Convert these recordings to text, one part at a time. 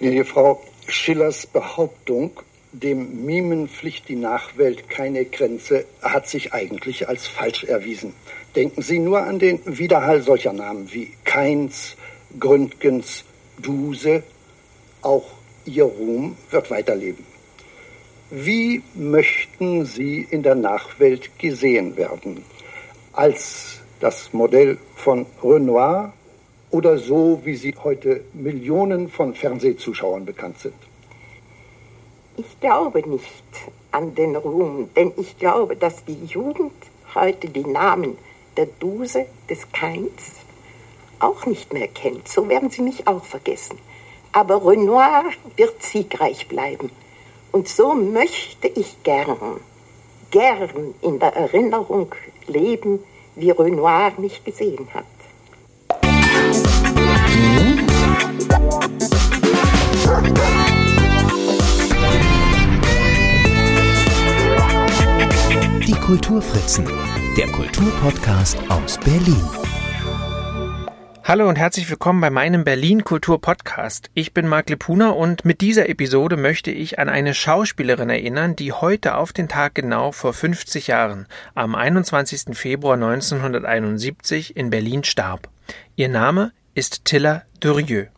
Gnädige Frau, Schillers Behauptung, dem Mimen pflicht die Nachwelt keine Grenze, hat sich eigentlich als falsch erwiesen. Denken Sie nur an den Widerhall solcher Namen wie Keins, Gründgens, Duse. Auch Ihr Ruhm wird weiterleben. Wie möchten Sie in der Nachwelt gesehen werden? Als das Modell von Renoir oder so, wie Sie heute Millionen von Fernsehzuschauern bekannt sind? Ich glaube nicht an den Ruhm, denn ich glaube, dass die Jugend heute die Namen der Duse, des Keins auch nicht mehr kennt. So werden sie mich auch vergessen. Aber Renoir wird siegreich bleiben. Und so möchte ich gern, gern in der Erinnerung leben, wie Renoir mich gesehen hat. Kulturfritzen, der Kulturpodcast aus Berlin. Hallo und herzlich willkommen bei meinem Berlin Kultur Podcast. Ich bin Marc Lepuna und mit dieser Episode möchte ich an eine Schauspielerin erinnern, die heute auf den Tag genau vor 50 Jahren, am 21. Februar 1971 in Berlin starb. Ihr Name ist Tilla Durieux.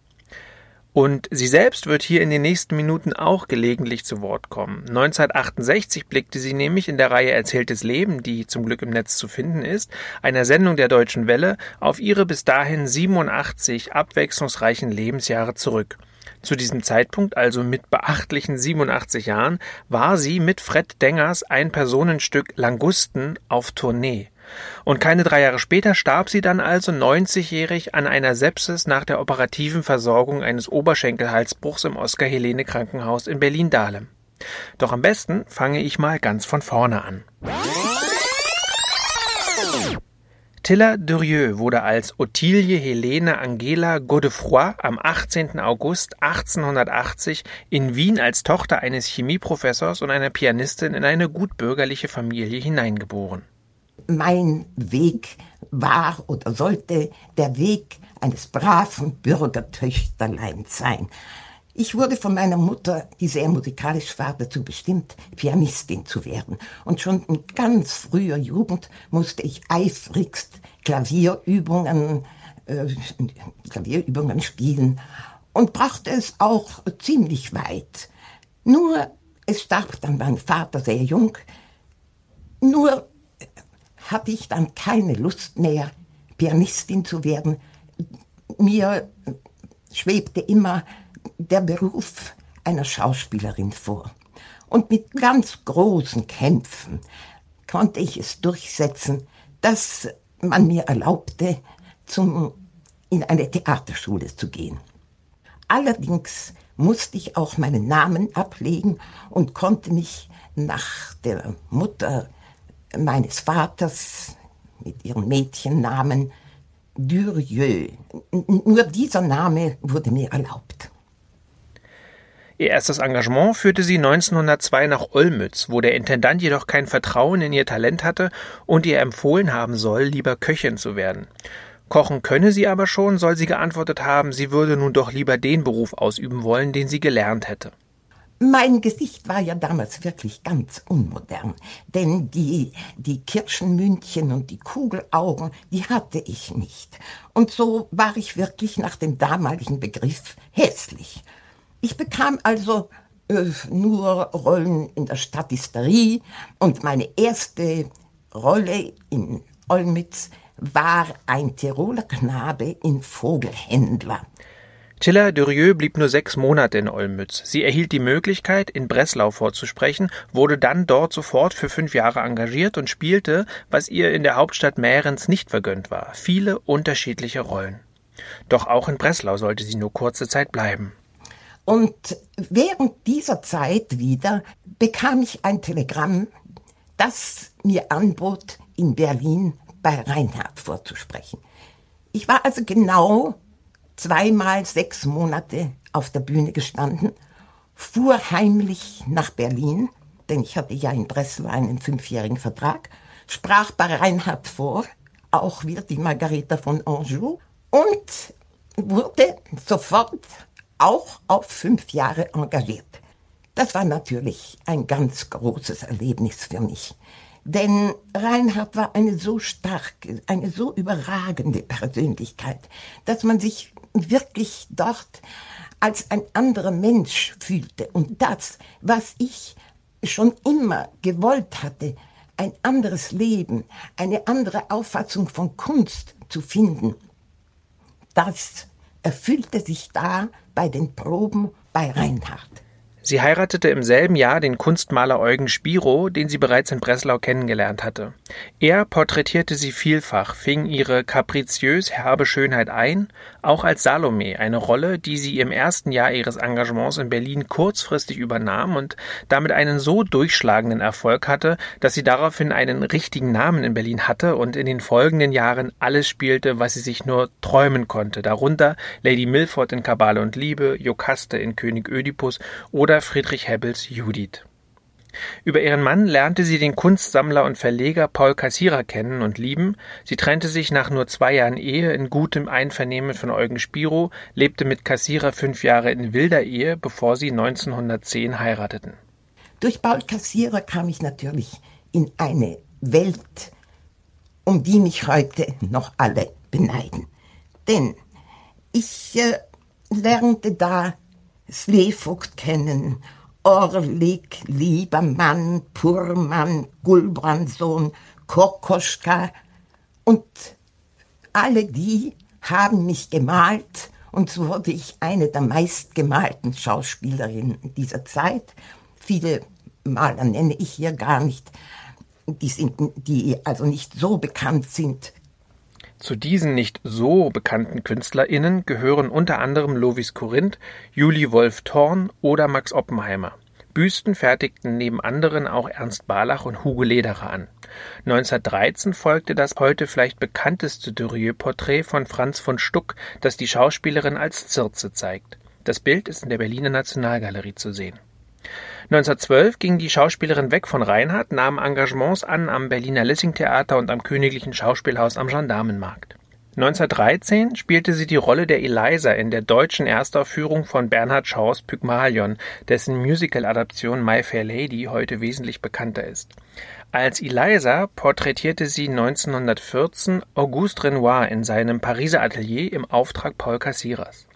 Und sie selbst wird hier in den nächsten Minuten auch gelegentlich zu Wort kommen. 1968 blickte sie nämlich in der Reihe Erzähltes Leben, die zum Glück im Netz zu finden ist, einer Sendung der Deutschen Welle, auf ihre bis dahin 87 abwechslungsreichen Lebensjahre zurück. Zu diesem Zeitpunkt, also mit beachtlichen 87 Jahren, war sie mit Fred Dengers ein Personenstück Langusten auf Tournee. Und keine drei Jahre später starb sie dann also 90-jährig an einer Sepsis nach der operativen Versorgung eines Oberschenkelhalsbruchs im Oskar-Helene-Krankenhaus in Berlin-Dahlem. Doch am besten fange ich mal ganz von vorne an. Tilla Durieux wurde als Ottilie Helene Angela Godefroy am 18. August 1880 in Wien als Tochter eines Chemieprofessors und einer Pianistin in eine gutbürgerliche Familie hineingeboren mein Weg war oder sollte der Weg eines braven Bürgertöchterleins sein. Ich wurde von meiner Mutter, die sehr musikalisch war, dazu bestimmt, Pianistin zu werden. Und schon in ganz früher Jugend musste ich eifrigst Klavierübungen, äh, Klavierübungen spielen und brachte es auch ziemlich weit. Nur, es starb dann mein Vater sehr jung. Nur hatte ich dann keine Lust mehr, Pianistin zu werden. Mir schwebte immer der Beruf einer Schauspielerin vor. Und mit ganz großen Kämpfen konnte ich es durchsetzen, dass man mir erlaubte, zum, in eine Theaterschule zu gehen. Allerdings musste ich auch meinen Namen ablegen und konnte mich nach der Mutter meines Vaters mit ihrem Mädchennamen Durieux. Nur dieser Name wurde mir erlaubt. Ihr erstes Engagement führte sie 1902 nach Olmütz, wo der Intendant jedoch kein Vertrauen in ihr Talent hatte und ihr empfohlen haben soll, lieber Köchin zu werden. Kochen könne sie aber schon, soll sie geantwortet haben, sie würde nun doch lieber den Beruf ausüben wollen, den sie gelernt hätte. Mein Gesicht war ja damals wirklich ganz unmodern, denn die, die Kirschenmündchen und die Kugelaugen, die hatte ich nicht. Und so war ich wirklich nach dem damaligen Begriff hässlich. Ich bekam also äh, nur Rollen in der Statisterie und meine erste Rolle in Olmütz war ein Tiroler Knabe in Vogelhändler. Tilla Durieux blieb nur sechs Monate in Olmütz. Sie erhielt die Möglichkeit, in Breslau vorzusprechen, wurde dann dort sofort für fünf Jahre engagiert und spielte, was ihr in der Hauptstadt Mährens nicht vergönnt war, viele unterschiedliche Rollen. Doch auch in Breslau sollte sie nur kurze Zeit bleiben. Und während dieser Zeit wieder bekam ich ein Telegramm, das mir anbot, in Berlin bei Reinhard vorzusprechen. Ich war also genau zweimal sechs Monate auf der Bühne gestanden, fuhr heimlich nach Berlin, denn ich hatte ja in Breslau einen fünfjährigen Vertrag, sprach bei Reinhard vor, auch wieder die Margareta von Anjou, und wurde sofort auch auf fünf Jahre engagiert. Das war natürlich ein ganz großes Erlebnis für mich. Denn Reinhard war eine so starke, eine so überragende Persönlichkeit, dass man sich wirklich dort als ein anderer Mensch fühlte. Und das, was ich schon immer gewollt hatte, ein anderes Leben, eine andere Auffassung von Kunst zu finden, das erfüllte sich da bei den Proben bei Reinhard. Sie heiratete im selben Jahr den Kunstmaler Eugen Spiro, den sie bereits in Breslau kennengelernt hatte. Er porträtierte sie vielfach, fing ihre kapriziös herbe Schönheit ein, auch als Salome, eine Rolle, die sie im ersten Jahr ihres Engagements in Berlin kurzfristig übernahm und damit einen so durchschlagenden Erfolg hatte, dass sie daraufhin einen richtigen Namen in Berlin hatte und in den folgenden Jahren alles spielte, was sie sich nur träumen konnte, darunter Lady Milford in Kabale und Liebe, Jokaste in König Ödipus oder oder Friedrich Hebbels Judith. Über ihren Mann lernte sie den Kunstsammler und Verleger Paul Kassierer kennen und lieben. Sie trennte sich nach nur zwei Jahren Ehe in gutem Einvernehmen von Eugen Spiro, lebte mit Kassierer fünf Jahre in wilder Ehe, bevor sie 1910 heirateten. Durch Paul Kassierer kam ich natürlich in eine Welt, um die mich heute noch alle beneiden. Denn ich äh, lernte da Slevogt kennen, Orlik, Liebermann, Purmann, Gulbrandsohn, Kokoschka. Und alle die haben mich gemalt. Und so wurde ich eine der meistgemalten Schauspielerinnen dieser Zeit. Viele Maler nenne ich hier gar nicht, die, sind, die also nicht so bekannt sind zu diesen nicht so bekannten KünstlerInnen gehören unter anderem Lovis Corinth, Julie Wolf-Thorn oder Max Oppenheimer. Büsten fertigten neben anderen auch Ernst Barlach und Hugo Lederer an. 1913 folgte das heute vielleicht bekannteste Dürrieux-Porträt von Franz von Stuck, das die Schauspielerin als Circe zeigt. Das Bild ist in der Berliner Nationalgalerie zu sehen 1912 ging die Schauspielerin weg von Reinhardt, nahm Engagements an am Berliner Lessing-Theater und am Königlichen Schauspielhaus am Gendarmenmarkt. 1913 spielte sie die Rolle der Eliza in der deutschen Erstaufführung von Bernhard Shaws Pygmalion, dessen Musical-Adaption My Fair Lady heute wesentlich bekannter ist. Als Eliza porträtierte sie 1914 Auguste Renoir in seinem Pariser Atelier im Auftrag Paul Cassiras.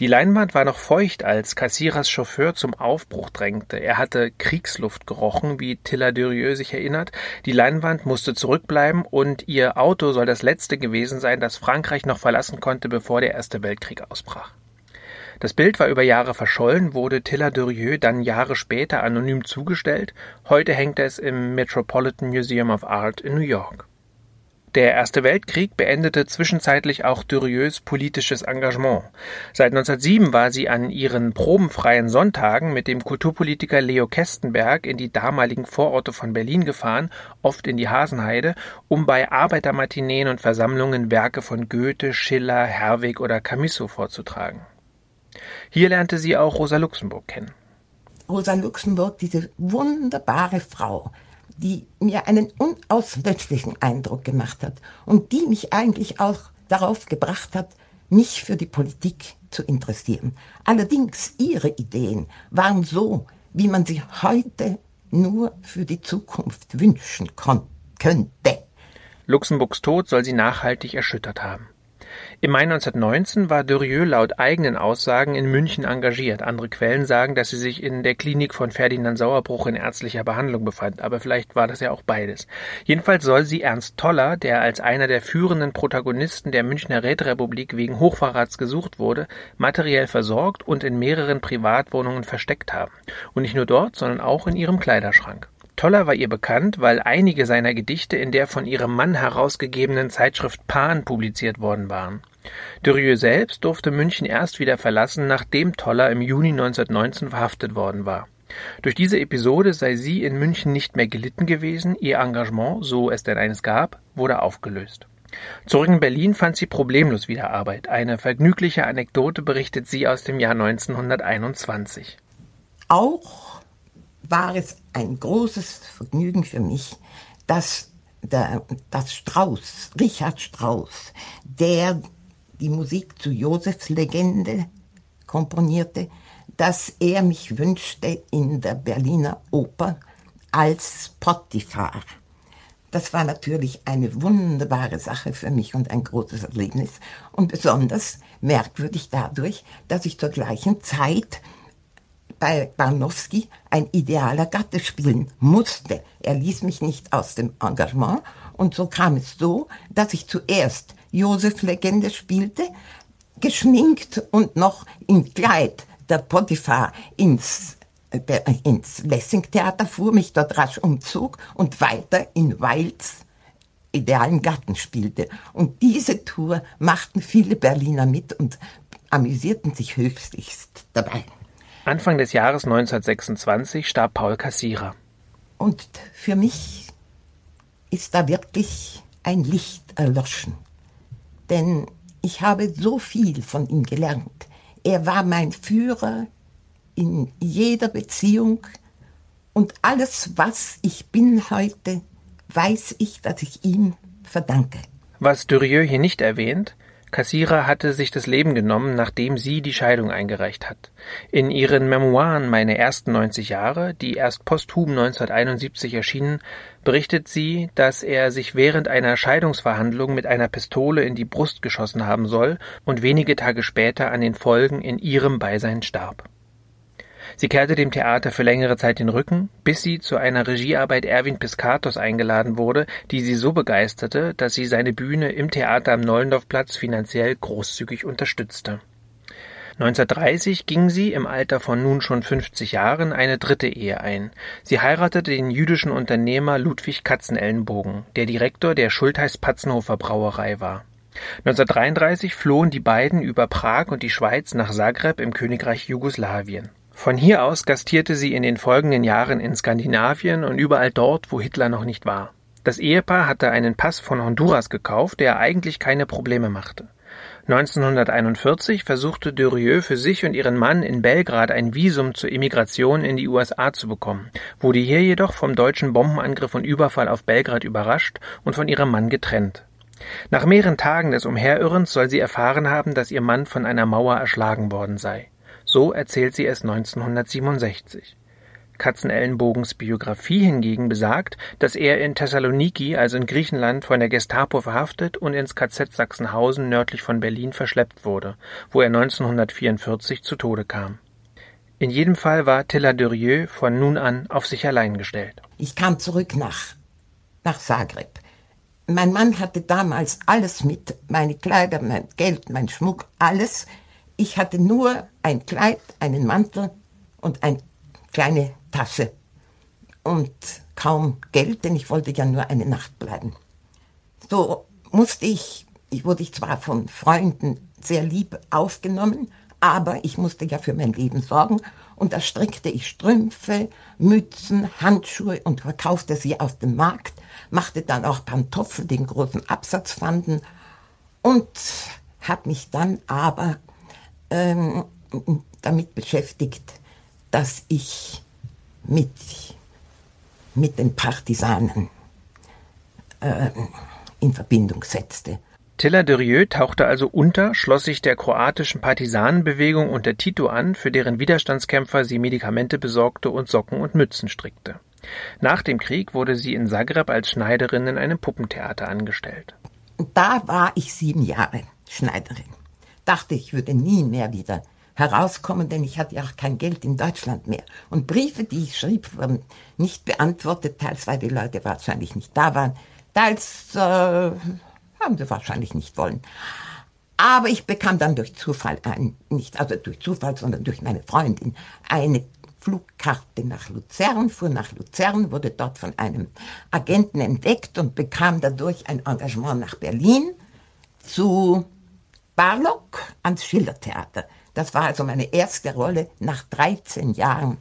Die Leinwand war noch feucht, als Kassierers Chauffeur zum Aufbruch drängte. Er hatte Kriegsluft gerochen, wie Tilla Durieux sich erinnert. Die Leinwand musste zurückbleiben und ihr Auto soll das letzte gewesen sein, das Frankreich noch verlassen konnte, bevor der Erste Weltkrieg ausbrach. Das Bild war über Jahre verschollen, wurde Tilla Durieux dann Jahre später anonym zugestellt. Heute hängt es im Metropolitan Museum of Art in New York. Der Erste Weltkrieg beendete zwischenzeitlich auch Durieux politisches Engagement. Seit 1907 war sie an ihren probenfreien Sonntagen mit dem Kulturpolitiker Leo Kestenberg in die damaligen Vororte von Berlin gefahren, oft in die Hasenheide, um bei Arbeitermatineen und Versammlungen Werke von Goethe, Schiller, Herweg oder Camisso vorzutragen. Hier lernte sie auch Rosa Luxemburg kennen. Rosa Luxemburg, diese wunderbare Frau, die mir einen unauslöschlichen Eindruck gemacht hat und die mich eigentlich auch darauf gebracht hat, mich für die Politik zu interessieren. Allerdings ihre Ideen waren so, wie man sie heute nur für die Zukunft wünschen könnte. Luxemburgs Tod soll sie nachhaltig erschüttert haben. Im Mai 1919 war Durieux laut eigenen Aussagen in München engagiert. Andere Quellen sagen, dass sie sich in der Klinik von Ferdinand Sauerbruch in ärztlicher Behandlung befand, aber vielleicht war das ja auch beides. Jedenfalls soll sie Ernst Toller, der als einer der führenden Protagonisten der Münchner Räterepublik wegen Hochverrats gesucht wurde, materiell versorgt und in mehreren Privatwohnungen versteckt haben. Und nicht nur dort, sondern auch in ihrem Kleiderschrank. Toller war ihr bekannt, weil einige seiner Gedichte in der von ihrem Mann herausgegebenen Zeitschrift Pan publiziert worden waren. Durieux selbst durfte München erst wieder verlassen, nachdem Toller im Juni 1919 verhaftet worden war. Durch diese Episode sei sie in München nicht mehr gelitten gewesen, ihr Engagement, so es denn eines gab, wurde aufgelöst. Zurück in Berlin fand sie problemlos wieder Arbeit. Eine vergnügliche Anekdote berichtet sie aus dem Jahr 1921. Auch war es ein großes Vergnügen für mich, dass, der, dass Strauss, Richard Strauss, der die Musik zu Josefs Legende komponierte, dass er mich wünschte in der Berliner Oper als Potiphar. Das war natürlich eine wunderbare Sache für mich und ein großes Erlebnis und besonders merkwürdig dadurch, dass ich zur gleichen Zeit bei Barnowski ein idealer Gatte spielen musste. Er ließ mich nicht aus dem Engagement und so kam es so, dass ich zuerst Josef Legende spielte, geschminkt und noch im Kleid der Potiphar ins der, ins Lessing-Theater fuhr, mich dort rasch umzog und weiter in Weils idealen Garten spielte. Und diese Tour machten viele Berliner mit und amüsierten sich höchstlichst dabei. Anfang des Jahres 1926 starb Paul Kassierer. Und für mich ist da wirklich ein Licht erloschen. Denn ich habe so viel von ihm gelernt. Er war mein Führer in jeder Beziehung und alles, was ich bin heute, weiß ich, dass ich ihm verdanke. Was Durieux hier nicht erwähnt, Kassierer hatte sich das Leben genommen, nachdem sie die Scheidung eingereicht hat. In ihren Memoiren Meine ersten 90 Jahre, die erst posthum 1971 erschienen, berichtet sie, dass er sich während einer Scheidungsverhandlung mit einer Pistole in die Brust geschossen haben soll und wenige Tage später an den Folgen in ihrem Beisein starb. Sie kehrte dem Theater für längere Zeit den Rücken, bis sie zu einer Regiearbeit Erwin Piscatos eingeladen wurde, die sie so begeisterte, dass sie seine Bühne im Theater am Nollendorfplatz finanziell großzügig unterstützte. 1930 ging sie im Alter von nun schon 50 Jahren eine dritte Ehe ein. Sie heiratete den jüdischen Unternehmer Ludwig Katzenellenbogen, der Direktor der Schultheiß-Patzenhofer Brauerei war. 1933 flohen die beiden über Prag und die Schweiz nach Zagreb im Königreich Jugoslawien. Von hier aus gastierte sie in den folgenden Jahren in Skandinavien und überall dort, wo Hitler noch nicht war. Das Ehepaar hatte einen Pass von Honduras gekauft, der eigentlich keine Probleme machte. 1941 versuchte Durieux für sich und ihren Mann in Belgrad ein Visum zur Emigration in die USA zu bekommen, wurde hier jedoch vom deutschen Bombenangriff und Überfall auf Belgrad überrascht und von ihrem Mann getrennt. Nach mehreren Tagen des Umherirrens soll sie erfahren haben, dass ihr Mann von einer Mauer erschlagen worden sei. So erzählt sie es 1967. Katzenellenbogens Biografie hingegen besagt, dass er in Thessaloniki, also in Griechenland, von der Gestapo verhaftet und ins KZ Sachsenhausen nördlich von Berlin verschleppt wurde, wo er 1944 zu Tode kam. In jedem Fall war Tilla Durieux von nun an auf sich allein gestellt. Ich kam zurück nach, nach Zagreb. Mein Mann hatte damals alles mit, meine Kleider, mein Geld, mein Schmuck, alles. Ich hatte nur ein Kleid, einen Mantel und eine kleine Tasche und kaum Geld, denn ich wollte ja nur eine Nacht bleiben. So musste ich, ich wurde ich zwar von Freunden sehr lieb aufgenommen, aber ich musste ja für mein Leben sorgen und da strickte ich Strümpfe, Mützen, Handschuhe und verkaufte sie auf dem Markt, machte dann auch Pantoffel, den großen Absatz fanden und habe mich dann aber ähm, damit beschäftigt, dass ich mit, mit den Partisanen äh, in Verbindung setzte. Tilla Durieux tauchte also unter, schloss sich der kroatischen Partisanenbewegung unter Tito an, für deren Widerstandskämpfer sie Medikamente besorgte und Socken und Mützen strickte. Nach dem Krieg wurde sie in Zagreb als Schneiderin in einem Puppentheater angestellt. Da war ich sieben Jahre Schneiderin dachte, ich würde nie mehr wieder herauskommen, denn ich hatte ja auch kein Geld in Deutschland mehr. Und Briefe, die ich schrieb, wurden nicht beantwortet, teils weil die Leute wahrscheinlich nicht da waren, teils äh, haben sie wahrscheinlich nicht wollen. Aber ich bekam dann durch Zufall, ein, nicht also durch Zufall, sondern durch meine Freundin, eine Flugkarte nach Luzern, fuhr nach Luzern, wurde dort von einem Agenten entdeckt und bekam dadurch ein Engagement nach Berlin zu Barlock ans Schillertheater. Das war also meine erste Rolle nach 13 Jahren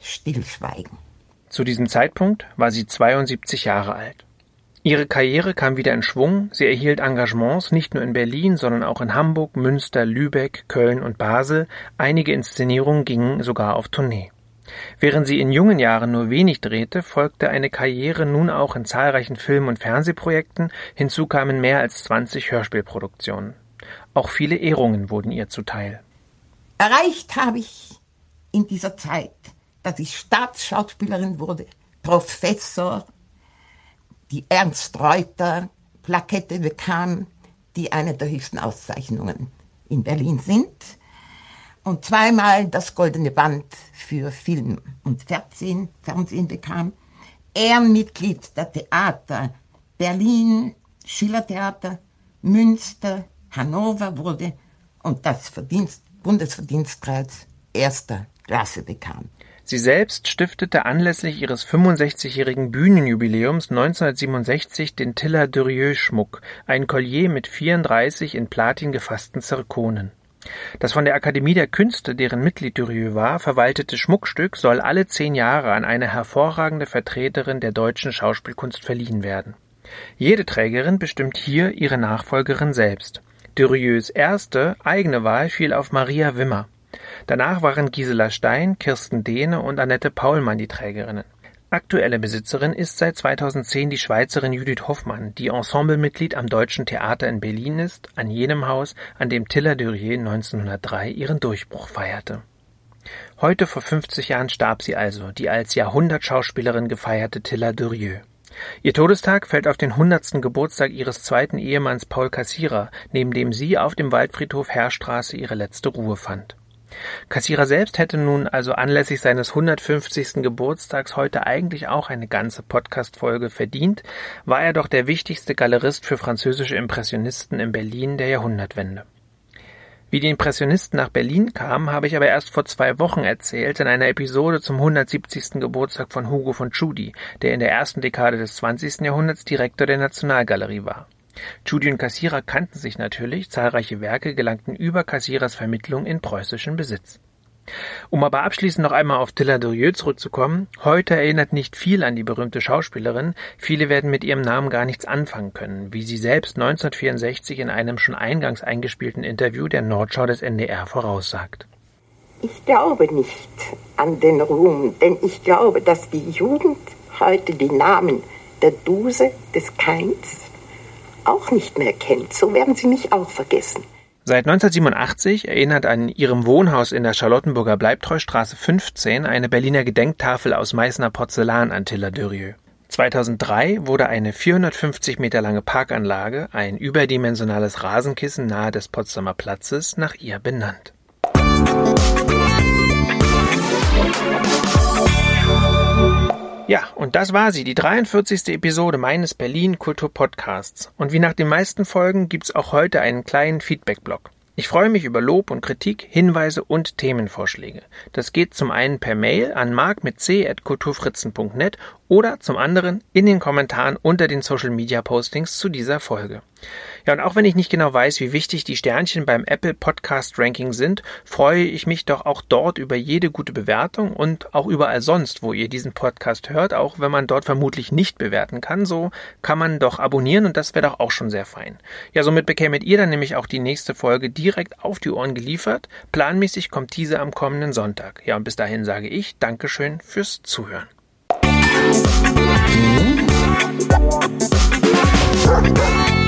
Stillschweigen. Zu diesem Zeitpunkt war sie 72 Jahre alt. Ihre Karriere kam wieder in Schwung, sie erhielt Engagements nicht nur in Berlin, sondern auch in Hamburg, Münster, Lübeck, Köln und Basel, einige Inszenierungen gingen sogar auf Tournee. Während sie in jungen Jahren nur wenig drehte, folgte eine Karriere nun auch in zahlreichen Film- und Fernsehprojekten, hinzu kamen mehr als 20 Hörspielproduktionen. Auch viele Ehrungen wurden ihr zuteil. Erreicht habe ich in dieser Zeit, dass ich Staatsschauspielerin wurde, Professor, die Ernst Reuter Plakette bekam, die eine der höchsten Auszeichnungen in Berlin sind. Und zweimal das Goldene Band für Film und Fernsehen, Fernsehen bekam. Ehrenmitglied der Theater Berlin, Schillertheater, Münster, Hannover wurde und das Verdienst, Bundesverdienstkreuz erster Klasse bekam. Sie selbst stiftete anlässlich ihres 65-jährigen Bühnenjubiläums 1967 den Tiller Durieux-Schmuck, ein Collier mit 34 in Platin gefassten Zirkonen. Das von der Akademie der Künste, deren Mitglied Durieux war, verwaltete Schmuckstück soll alle zehn Jahre an eine hervorragende Vertreterin der deutschen Schauspielkunst verliehen werden. Jede Trägerin bestimmt hier ihre Nachfolgerin selbst. Durieux erste eigene Wahl fiel auf Maria Wimmer. Danach waren Gisela Stein, Kirsten Dehne und Annette Paulmann die Trägerinnen. Aktuelle Besitzerin ist seit 2010 die Schweizerin Judith Hoffmann, die Ensemblemitglied am Deutschen Theater in Berlin ist, an jenem Haus, an dem Tilla Durier 1903 ihren Durchbruch feierte. Heute vor 50 Jahren starb sie also, die als Jahrhundertschauspielerin gefeierte Tilla Durieux. Ihr Todestag fällt auf den hundertsten Geburtstag ihres zweiten Ehemanns Paul Cassira, neben dem sie auf dem Waldfriedhof Herrstraße ihre letzte Ruhe fand. Kassierer selbst hätte nun also anlässlich seines 150. Geburtstags heute eigentlich auch eine ganze Podcast-Folge verdient, war er doch der wichtigste Galerist für französische Impressionisten in Berlin der Jahrhundertwende. Wie die Impressionisten nach Berlin kamen, habe ich aber erst vor zwei Wochen erzählt in einer Episode zum 170. Geburtstag von Hugo von Tschudi, der in der ersten Dekade des 20. Jahrhunderts Direktor der Nationalgalerie war. Tschudi und Kassierer kannten sich natürlich, zahlreiche Werke gelangten über Kassierers Vermittlung in preußischen Besitz. Um aber abschließend noch einmal auf Tilla Durieux zurückzukommen, heute erinnert nicht viel an die berühmte Schauspielerin, viele werden mit ihrem Namen gar nichts anfangen können, wie sie selbst 1964 in einem schon eingangs eingespielten Interview der Nordschau des NDR voraussagt. Ich glaube nicht an den Ruhm, denn ich glaube, dass die Jugend heute die Namen der Duse, des Keins, auch nicht mehr kennt. So werden sie mich auch vergessen. Seit 1987 erinnert an ihrem Wohnhaus in der Charlottenburger Bleibtreustraße 15 eine Berliner Gedenktafel aus Meißner Porzellan an Tilla Durieux. 2003 wurde eine 450 Meter lange Parkanlage, ein überdimensionales Rasenkissen nahe des Potsdamer Platzes, nach ihr benannt. Ja, und das war sie, die 43. Episode meines Berlin Kultur Podcasts. Und wie nach den meisten Folgen gibt's auch heute einen kleinen Feedback-Blog. Ich freue mich über Lob und Kritik, Hinweise und Themenvorschläge. Das geht zum einen per Mail an mark mit c.kulturfritzen.net oder zum anderen in den Kommentaren unter den Social Media Postings zu dieser Folge. Ja, und auch wenn ich nicht genau weiß, wie wichtig die Sternchen beim Apple Podcast Ranking sind, freue ich mich doch auch dort über jede gute Bewertung und auch überall sonst, wo ihr diesen Podcast hört, auch wenn man dort vermutlich nicht bewerten kann, so kann man doch abonnieren und das wäre doch auch schon sehr fein. Ja, somit bekämet ihr dann nämlich auch die nächste Folge direkt auf die Ohren geliefert. Planmäßig kommt diese am kommenden Sonntag. Ja, und bis dahin sage ich Dankeschön fürs Zuhören. Die